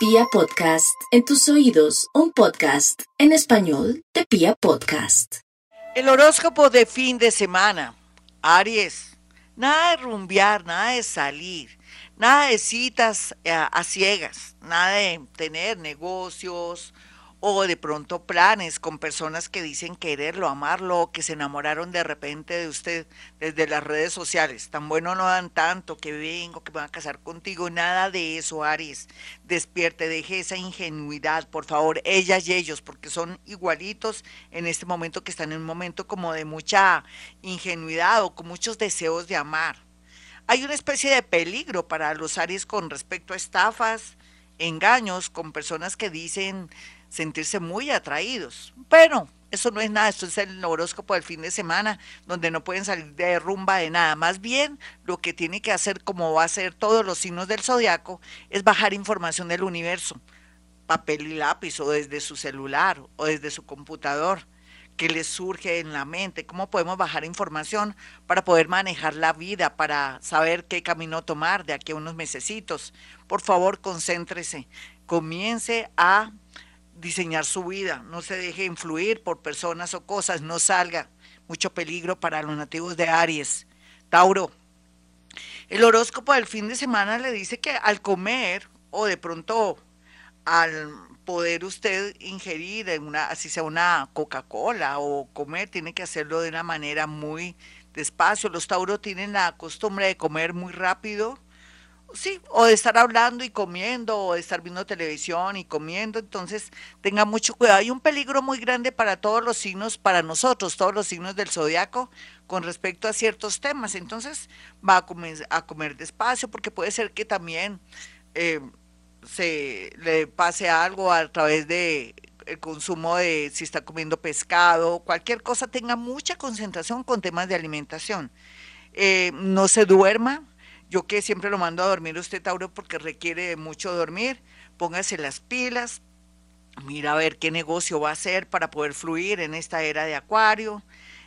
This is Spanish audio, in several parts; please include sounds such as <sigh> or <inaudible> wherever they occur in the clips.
Pia Podcast, en tus oídos, un podcast en español de Pia Podcast. El horóscopo de fin de semana. Aries, nada de rumbear, nada de salir, nada de citas a, eh, a ciegas, nada de tener negocios o de pronto planes con personas que dicen quererlo, amarlo, que se enamoraron de repente de usted desde las redes sociales. Tan bueno no dan tanto, que vengo, que me van a casar contigo, nada de eso, Aries. Despierte, deje esa ingenuidad, por favor, ellas y ellos, porque son igualitos en este momento que están en un momento como de mucha ingenuidad o con muchos deseos de amar. Hay una especie de peligro para los Aries con respecto a estafas, engaños, con personas que dicen sentirse muy atraídos. Pero eso no es nada, esto es el horóscopo del fin de semana, donde no pueden salir de rumba de nada. Más bien, lo que tiene que hacer, como va a hacer todos los signos del zodiaco, es bajar información del universo, papel y lápiz, o desde su celular, o desde su computador que les surge en la mente, cómo podemos bajar información para poder manejar la vida, para saber qué camino tomar de aquí a unos mesecitos. Por favor, concéntrese, comience a diseñar su vida, no se deje influir por personas o cosas, no salga. Mucho peligro para los nativos de Aries. Tauro, el horóscopo del fin de semana le dice que al comer o de pronto al poder usted ingerir una, así sea una Coca-Cola o comer, tiene que hacerlo de una manera muy despacio. Los Tauro tienen la costumbre de comer muy rápido sí, o de estar hablando y comiendo, o de estar viendo televisión y comiendo, entonces tenga mucho cuidado. Hay un peligro muy grande para todos los signos, para nosotros, todos los signos del zodiaco, con respecto a ciertos temas. Entonces va a comer, a comer despacio, porque puede ser que también eh, se le pase algo a través de el consumo de si está comiendo pescado, cualquier cosa, tenga mucha concentración con temas de alimentación. Eh, no se duerma, yo que siempre lo mando a dormir usted, Tauro, porque requiere mucho dormir, póngase las pilas, mira a ver qué negocio va a hacer para poder fluir en esta era de Acuario.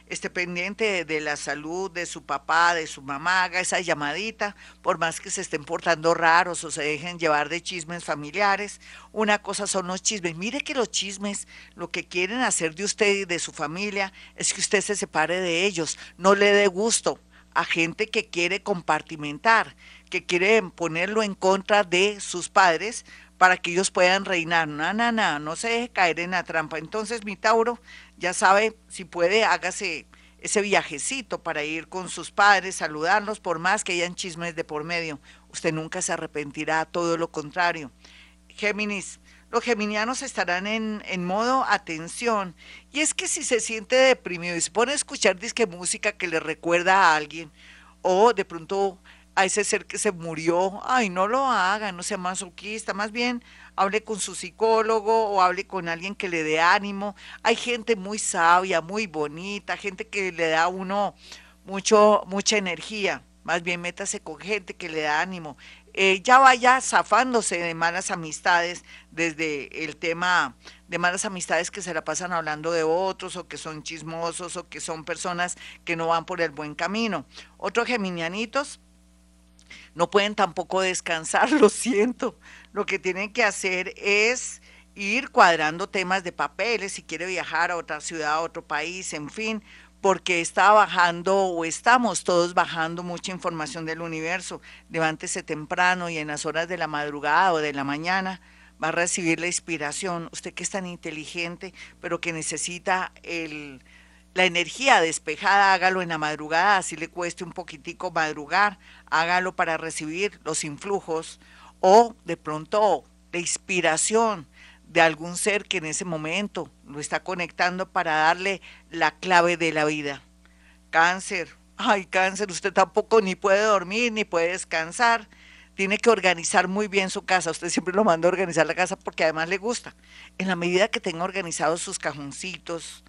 Esté pendiente de, la salud de su papá, de su mamá, haga esa llamadita, por más que se estén portando raros o se dejen llevar de chismes familiares. Una cosa son los chismes. Mire que los chismes lo que quieren hacer de usted y de su familia es que usted se separe de ellos, no le dé gusto a gente que quiere compartimentar, que quiere ponerlo en contra de sus padres para que ellos puedan reinar. No, no, no, no se deje caer en la trampa. Entonces, mi Tauro, ya sabe, si puede, hágase ese viajecito para ir con sus padres, saludarlos, por más que hayan chismes de por medio. Usted nunca se arrepentirá, todo lo contrario. Géminis, los geminianos estarán en, en, modo atención. Y es que si se siente deprimido y se pone a escuchar disque música que le recuerda a alguien, o de pronto a ese ser que se murió, ay, no lo haga, no sea masoquista, más bien hable con su psicólogo o hable con alguien que le dé ánimo. Hay gente muy sabia, muy bonita, gente que le da a uno mucho, mucha energía. Más bien métase con gente que le da ánimo. Eh, ya vaya zafándose de malas amistades desde el tema de malas amistades que se la pasan hablando de otros o que son chismosos o que son personas que no van por el buen camino. Otros geminianitos no pueden tampoco descansar, <laughs> lo siento. Lo que tienen que hacer es ir cuadrando temas de papeles, si quiere viajar a otra ciudad, a otro país, en fin, porque está bajando o estamos todos bajando mucha información del universo. Levántese temprano y en las horas de la madrugada o de la mañana va a recibir la inspiración. Usted que es tan inteligente, pero que necesita la energía despejada, hágalo en la madrugada, así le cueste un poquitico madrugar, hágalo para recibir los influjos o de pronto la inspiración de algún ser que en ese momento lo está conectando para darle la clave de la vida. Cáncer, ay cáncer, usted tampoco ni puede dormir ni puede descansar. Tiene que organizar muy bien su casa. Usted siempre lo manda a organizar la casa porque además le gusta. En la medida que tenga organizados sus cajoncitos,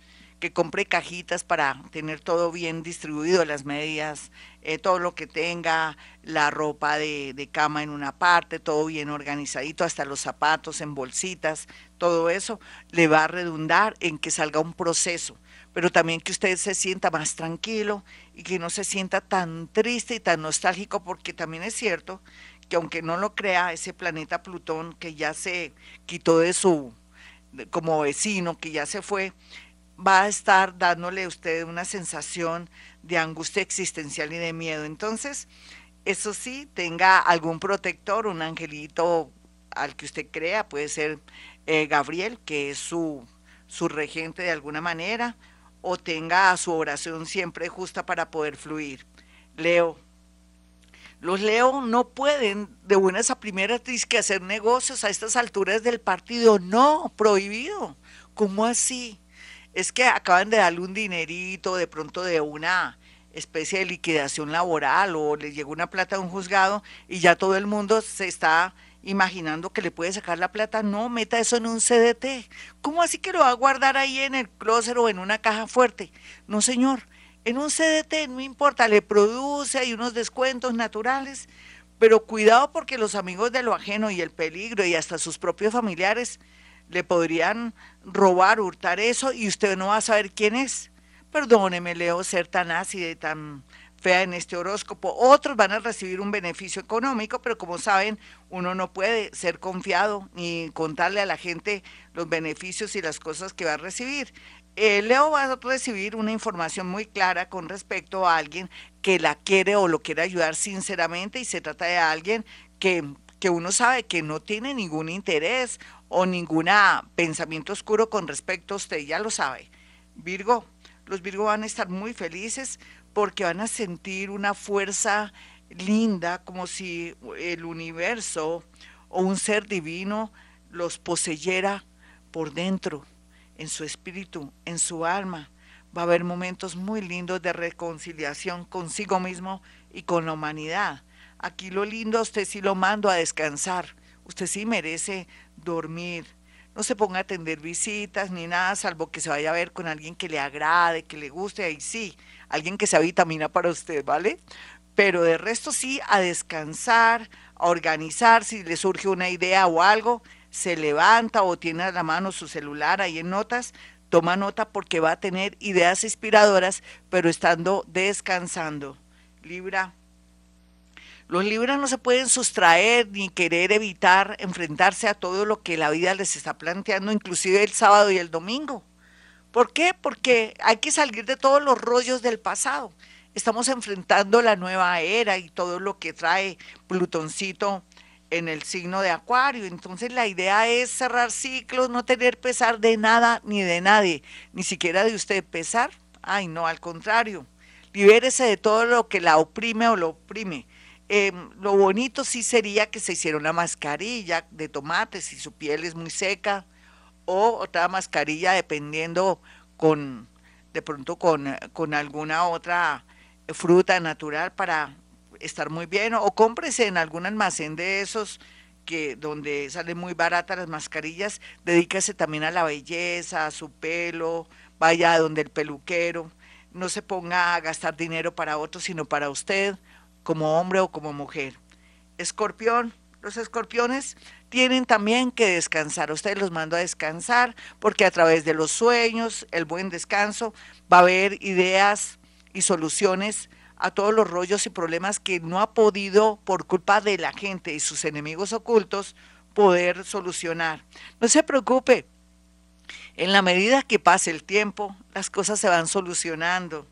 que compre cajitas para tener todo bien distribuido, las medias, eh, todo lo que tenga, la ropa de, de, cama en una parte, todo bien organizadito, hasta los zapatos en bolsitas, todo eso le va a redundar en que salga un proceso, pero también que usted se sienta más tranquilo y que no se sienta tan triste y tan nostálgico, porque también es cierto que aunque no lo crea, ese planeta Plutón que ya se quitó de su, como vecino, que ya se fue, va a estar dándole a usted una sensación de angustia existencial y de miedo. Entonces, eso sí, tenga algún protector, un angelito al que usted crea, puede ser eh, Gabriel, que es su, su regente de alguna manera, o tenga su oración siempre justa para poder fluir. Leo. Los Leo no pueden de buenas a primeras que hacer negocios a estas alturas del partido. No, prohibido. ¿Cómo así? Es que acaban de darle un dinerito de pronto de una especie de liquidación laboral o le llegó una plata a un juzgado y ya todo el mundo se está imaginando que le puede sacar la plata. No, meta eso en un CDT. ¿Cómo así que lo va a guardar ahí en el closet o en una caja fuerte? No, señor. En un CDT no importa, le produce, hay unos descuentos naturales, pero cuidado porque los amigos de lo ajeno y el peligro y hasta sus propios familiares le podrían robar, hurtar eso y usted no va a saber quién es. Perdóneme, Leo, ser tan ácida y tan fea en este horóscopo. Otros van a recibir un beneficio económico, pero como saben, uno no puede ser confiado ni contarle a la gente los beneficios y las cosas que va a recibir. Eh, Leo va a recibir una información muy clara con respecto a alguien que la quiere o lo quiere ayudar sinceramente y se trata de alguien que, que uno sabe que no tiene ningún interés o ningún pensamiento oscuro con respecto a usted, ya lo sabe. Virgo, los Virgo van a estar muy felices porque van a sentir una fuerza linda, como si el universo o un ser divino los poseyera por dentro, en su espíritu, en su alma. Va a haber momentos muy lindos de reconciliación consigo mismo y con la humanidad. Aquí lo lindo, usted sí lo mando a descansar. Usted sí merece dormir, no se ponga a atender visitas ni nada, salvo que se vaya a ver con alguien que le agrade, que le guste, ahí sí, alguien que sea vitamina para usted, ¿vale? Pero de resto sí, a descansar, a organizar, si le surge una idea o algo, se levanta o tiene a la mano su celular ahí en notas, toma nota porque va a tener ideas inspiradoras, pero estando descansando. Libra, los libros no se pueden sustraer ni querer evitar enfrentarse a todo lo que la vida les está planteando, inclusive el sábado y el domingo. ¿Por qué? Porque hay que salir de todos los rollos del pasado. Estamos enfrentando la nueva era y todo lo que trae Plutoncito en el signo de Acuario. Entonces la idea es cerrar ciclos, no tener pesar de nada ni de nadie, ni siquiera de usted pesar. Ay, no, al contrario. Libérese de todo lo que la oprime o lo oprime Em, lo bonito sí sería que se hiciera una mascarilla de tomate si su piel es muy seca o otra mascarilla dependiendo con de pronto con, con alguna otra fruta natural para estar muy bien o cómprese en algún almacén de esos que donde salen muy baratas las mascarillas, dedíquese también a la belleza, a su pelo, vaya donde el peluquero, no se ponga a gastar dinero para otros, sino para usted como hombre o como mujer. Escorpión, los escorpiones tienen también que descansar. Ustedes los mando a descansar porque a través de los sueños, el buen descanso, va a haber ideas y soluciones a todos los rollos y problemas que no ha podido, por culpa de la gente y sus enemigos ocultos, poder solucionar. No se preocupe, en la medida que pase el tiempo, las cosas se van solucionando.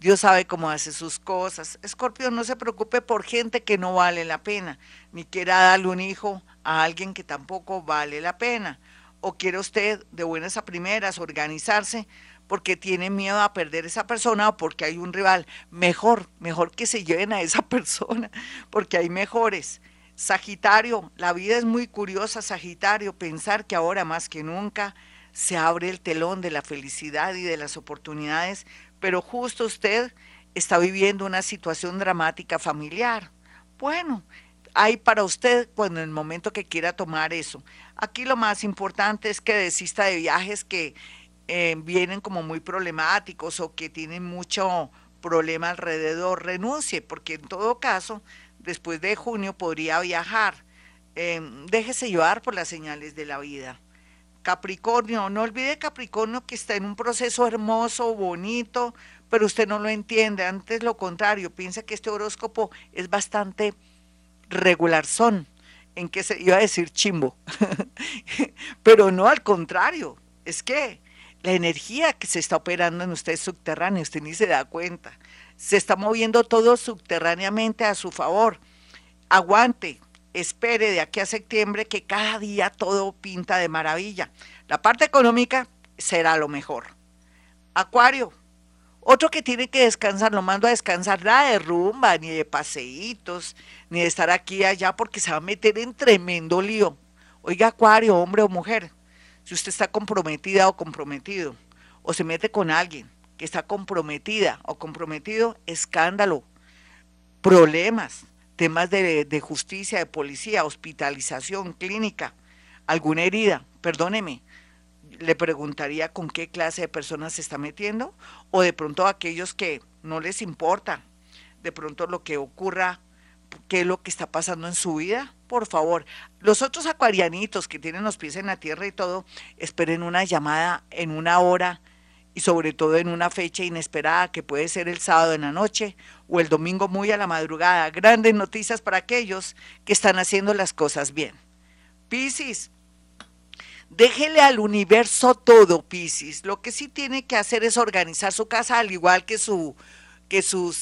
Dios sabe cómo hace sus cosas. Escorpio, no se preocupe por gente que no vale la pena, ni quiera darle un hijo a alguien que tampoco vale la pena. O quiere usted de buenas a primeras organizarse porque tiene miedo a perder esa persona o porque hay un rival. Mejor, mejor que se lleven a esa <laughs> persona, porque hay mejores. Sagitario, la vida es muy curiosa, Sagitario, pensar que ahora más que nunca se abre el telón de la felicidad y de las oportunidades pero justo usted está viviendo una situación dramática familiar. Bueno, hay para usted cuando en el momento que quiera tomar eso. Aquí lo más importante es que desista de viajes que eh, vienen como muy problemáticos o que tienen mucho problema alrededor, renuncie, porque en todo caso, después de junio podría viajar. Em, déjese llevar por las señales de la vida. Capricornio, no olvide Capricornio que está en un proceso hermoso, bonito, pero usted no lo entiende, antes lo contrario, piensa que este horóscopo es bastante regular son, en que se iba a decir chimbo, <laughs> pero no al contrario, es que la energía que se está operando en usted es subterránea, usted ni se da cuenta, se está moviendo todo subterráneamente a su favor. Aguante, espere de aquí a septiembre que cada día todo pinta de maravilla. La parte económica será lo mejor. Acuario, otro que tiene que descansar, lo mando a descansar, nada de rumba, ni de paseitos, ni de estar aquí y allá, porque se va a meter en tremendo lío. Oiga, Acuario, hombre o mujer, si usted está comprometida o comprometido, o se mete con alguien que está comprometida o comprometido, escándalo, problemas, temas de, justicia, de policía, hospitalización, clínica, alguna herida, perdóneme, le preguntaría con qué clase de personas se está metiendo o de pronto aquellos que no les importa de pronto lo que ocurra, qué es lo que está pasando en su vida. Por favor, los otros acuarianitos que tienen los pies en la tierra y todo, esperen una llamada en una hora y sobre todo en una fecha inesperada que puede ser el sábado en la noche o el domingo muy a la madrugada. Grandes noticias para aquellos que están haciendo las cosas bien. Piscis, Déjele al universo todo, Piscis. Lo que sí tiene que hacer es organizar su casa al igual que su que su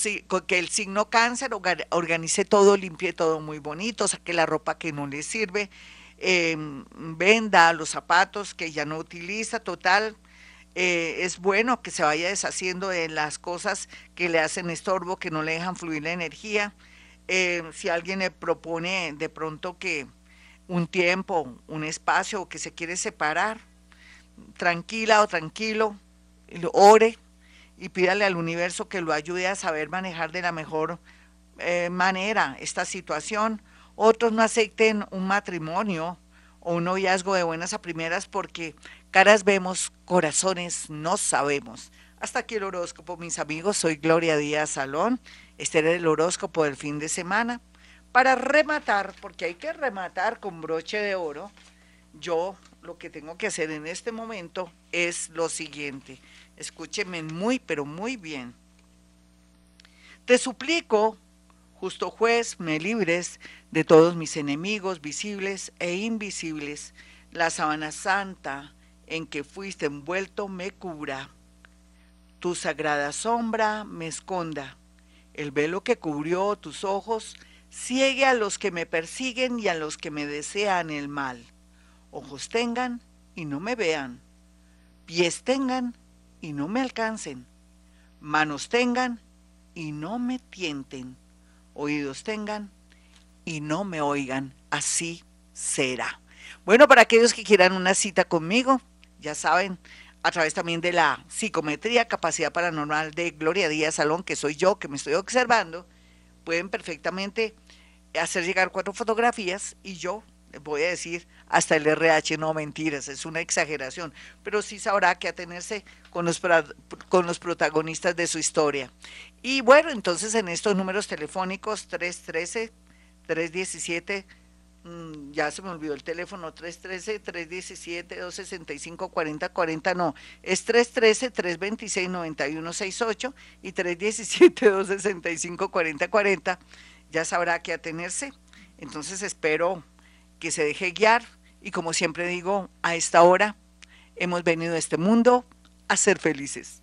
que el signo cáncer organice todo, limpie todo muy bonito, saque la ropa que no le sirve, em, venda los zapatos que ya no utiliza, total. Eh, es bueno que se vaya deshaciendo de las cosas que le hacen estorbo, que no le dejan fluir la energía. Em, si alguien le propone de pronto que, un tiempo, un espacio que se quiere separar, tranquila o tranquilo, ore y pídale al universo que lo ayude a saber manejar de la mejor eh, manera esta situación. Otros no acepten un matrimonio o un noviazgo de buenas a primeras porque caras vemos, corazones no sabemos. Hasta aquí el horóscopo, mis amigos. Soy Gloria Díaz Salón. Este era el horóscopo del fin de semana. Para rematar, porque hay que rematar con broche de oro, yo lo que tengo que hacer en este momento es lo siguiente. Escúcheme muy, pero muy bien. Te suplico, justo juez, me libres de todos mis enemigos visibles e invisibles. La sábana santa en que fuiste envuelto me cubra. Tu sagrada sombra me esconda. El velo que cubrió tus ojos Ciegue a los que me persiguen y a los que me desean el mal. Ojos tengan y no me vean. Pies tengan y no me alcancen. Manos tengan y no me tienten. Oídos tengan y no me oigan. Así será. Bueno, para aquellos que quieran una cita conmigo, ya saben, a través también de la psicometría, capacidad paranormal de Gloria Díaz Salón, que soy yo que me estoy observando, pueden perfectamente hacer llegar cuatro fotografías y yo voy a decir hasta el RH, no mentiras, es una exageración, pero sí sabrá que atenerse con los, con los protagonistas de su historia. Y bueno, entonces en estos números telefónicos 313, 317, mm, ya se me olvidó el teléfono, 313, 317, 265, 40, 40, no, es 313, 326, 9168 y 317, 265, 40, 40 ya sabrá qué atenerse. Entonces espero que se deje guiar y como siempre digo, a esta hora hemos venido a este mundo a ser felices.